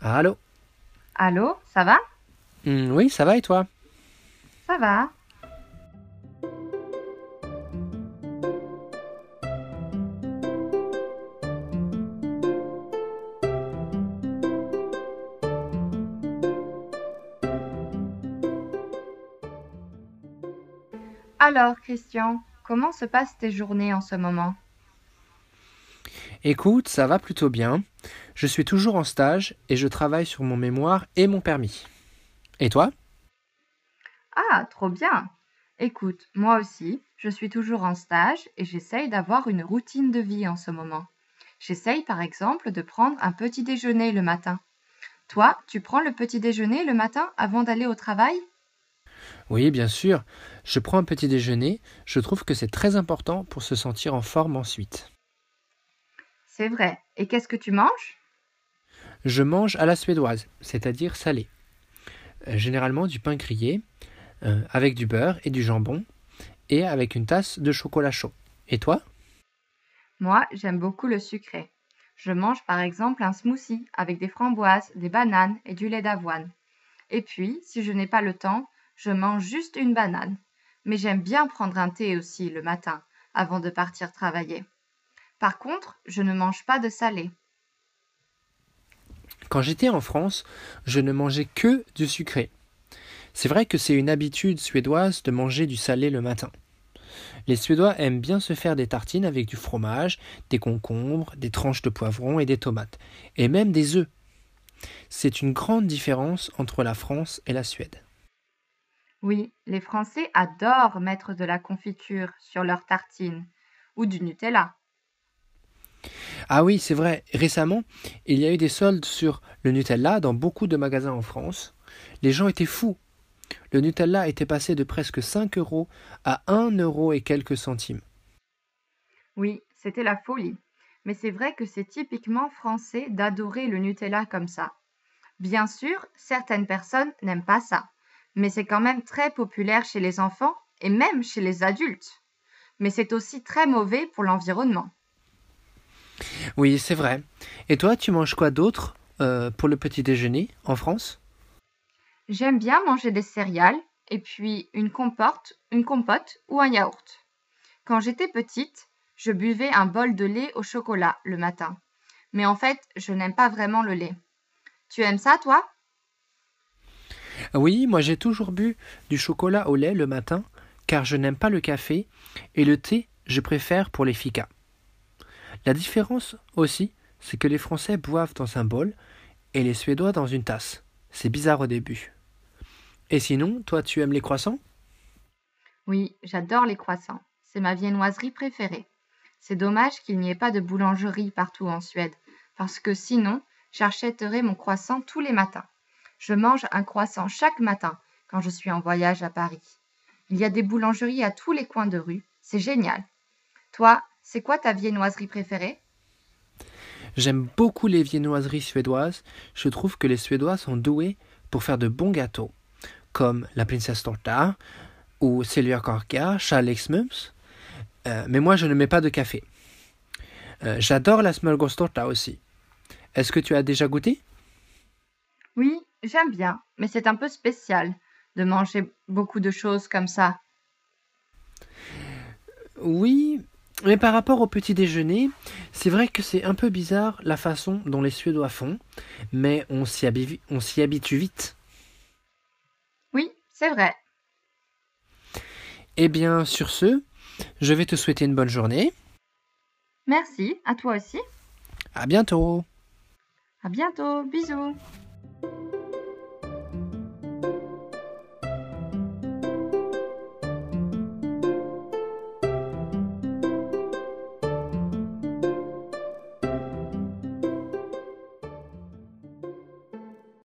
Allô? Allô, ça va? Hmm, Oui, ça va et toi? Ça va. Alors, Christian, comment se passent tes journées en ce moment? Écoute, ça va plutôt bien. Je suis toujours en stage et je travaille sur mon mémoire et mon permis. Et toi? Ah, trop bien. Écoute, moi aussi, je suis toujours en stage et j'essaye d'avoir une routine de vie en ce moment. J'essaye par exemple de prendre un petit déjeuner le matin. Toi, tu prends le petit déjeuner le matin avant d'aller au travail? Oui, bien sûr. Je prends un petit déjeuner. Je trouve que c'est très important pour se sentir en forme ensuite. C'est vrai. Et qu'est-ce que tu manges? Je mange à la suédoise, c'est-à-dire salé. Euh, généralement du pain grillé, euh, avec du beurre et du jambon, et avec une tasse de chocolat chaud. Et toi? Moi, j'aime beaucoup le sucré. Je mange par exemple un smoothie avec des framboises, des bananes et du lait d'avoine. Et puis, si je n'ai pas le temps, je mange juste une banane. Mais j'aime bien prendre un thé aussi le matin, avant de partir travailler. Par contre, je ne mange pas de salé. Quand j'étais en France, je ne mangeais que du sucré. C'est vrai que c'est une habitude suédoise de manger du salé le matin. Les Suédois aiment bien se faire des tartines avec du fromage, des concombres, des tranches de poivron et des tomates, et même des œufs. C'est une grande différence entre la France et la Suède. Oui, les Français adorent mettre de la confiture sur leurs tartines ou du Nutella. Ah oui, c'est vrai, récemment, il y a eu des soldes sur le Nutella dans beaucoup de magasins en France. Les gens étaient fous. Le Nutella était passé de presque 5 euros à 1 euro et quelques centimes. Oui, c'était la folie. Mais c'est vrai que c'est typiquement français d'adorer le Nutella comme ça. Bien sûr, certaines personnes n'aiment pas ça, mais c'est quand même très populaire chez les enfants et même chez les adultes. Mais c'est aussi très mauvais pour l'environnement. Oui, c'est vrai. Et toi, tu manges quoi d'autre euh, pour le petit déjeuner en France? J'aime bien manger des céréales et puis une compote, une compote ou un yaourt. Quand j'étais petite, je buvais un bol de lait au chocolat le matin. Mais en fait, je n'aime pas vraiment le lait. Tu aimes ça, toi? Oui, moi j'ai toujours bu du chocolat au lait le matin, car je n'aime pas le café, et le thé, je préfère pour les ficas. La différence aussi, c'est que les Français boivent dans un bol et les Suédois dans une tasse. C'est bizarre au début. Et sinon, toi tu aimes les croissants? Oui, j'adore les croissants. C'est ma viennoiserie préférée. C'est dommage qu'il n'y ait pas de boulangerie partout en Suède, parce que sinon, j'achèterais mon croissant tous les matins. Je mange un croissant chaque matin quand je suis en voyage à Paris. Il y a des boulangeries à tous les coins de rue. C'est génial. Toi, c'est quoi ta viennoiserie préférée? J'aime beaucoup les viennoiseries suédoises. Je trouve que les Suédois sont doués pour faire de bons gâteaux, comme la Princess Torta ou Silvia Korka, Charles Mums. Euh, mais moi, je ne mets pas de café. Euh, J'adore la Smörgåstorta aussi. Est-ce que tu as déjà goûté? Oui, j'aime bien, mais c'est un peu spécial de manger beaucoup de choses comme ça. Oui, mais par rapport au petit déjeuner, c'est vrai que c'est un peu bizarre la façon dont les Suédois font, mais on s'y habi- habitue vite. Oui, c'est vrai. Eh bien, sur ce, je vais te souhaiter une bonne journée. Merci, à toi aussi. À bientôt. À bientôt, bisous.